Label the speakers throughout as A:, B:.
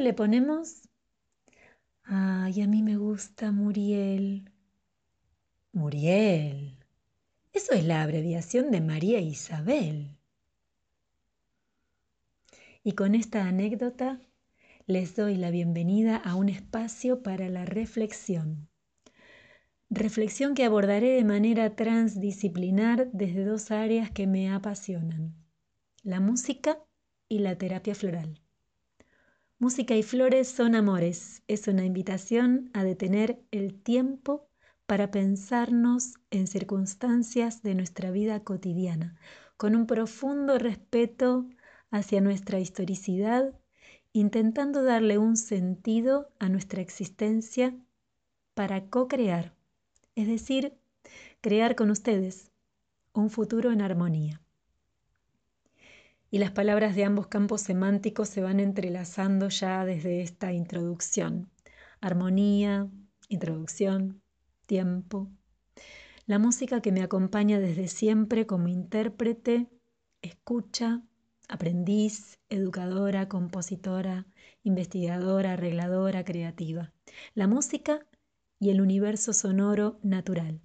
A: le ponemos? Ay, a mí me gusta Muriel. Muriel. Eso es la abreviación de María Isabel. Y con esta anécdota les doy la bienvenida a un espacio para la reflexión. Reflexión que abordaré de manera transdisciplinar desde dos áreas que me apasionan, la música y la terapia floral. Música y flores son amores, es una invitación a detener el tiempo para pensarnos en circunstancias de nuestra vida cotidiana, con un profundo respeto hacia nuestra historicidad, intentando darle un sentido a nuestra existencia para co-crear, es decir, crear con ustedes un futuro en armonía y las palabras de ambos campos semánticos se van entrelazando ya desde esta introducción. Armonía, introducción, tiempo. La música que me acompaña desde siempre como intérprete, escucha, aprendiz, educadora, compositora, investigadora, arregladora, creativa. La música y el universo sonoro natural.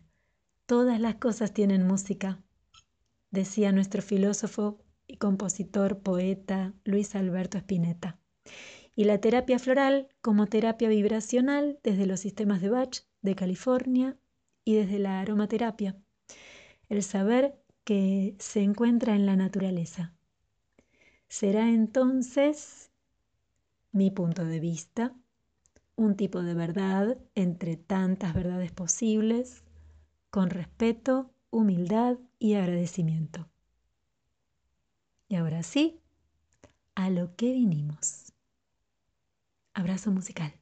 A: Todas las cosas tienen música, decía nuestro filósofo y compositor, poeta Luis Alberto Spinetta. Y la terapia floral como terapia vibracional desde los sistemas de Bach de California y desde la aromaterapia. El saber que se encuentra en la naturaleza. Será entonces mi punto de vista, un tipo de verdad entre tantas verdades posibles, con respeto, humildad y agradecimiento. Y ahora sí, a lo que vinimos. Abrazo musical.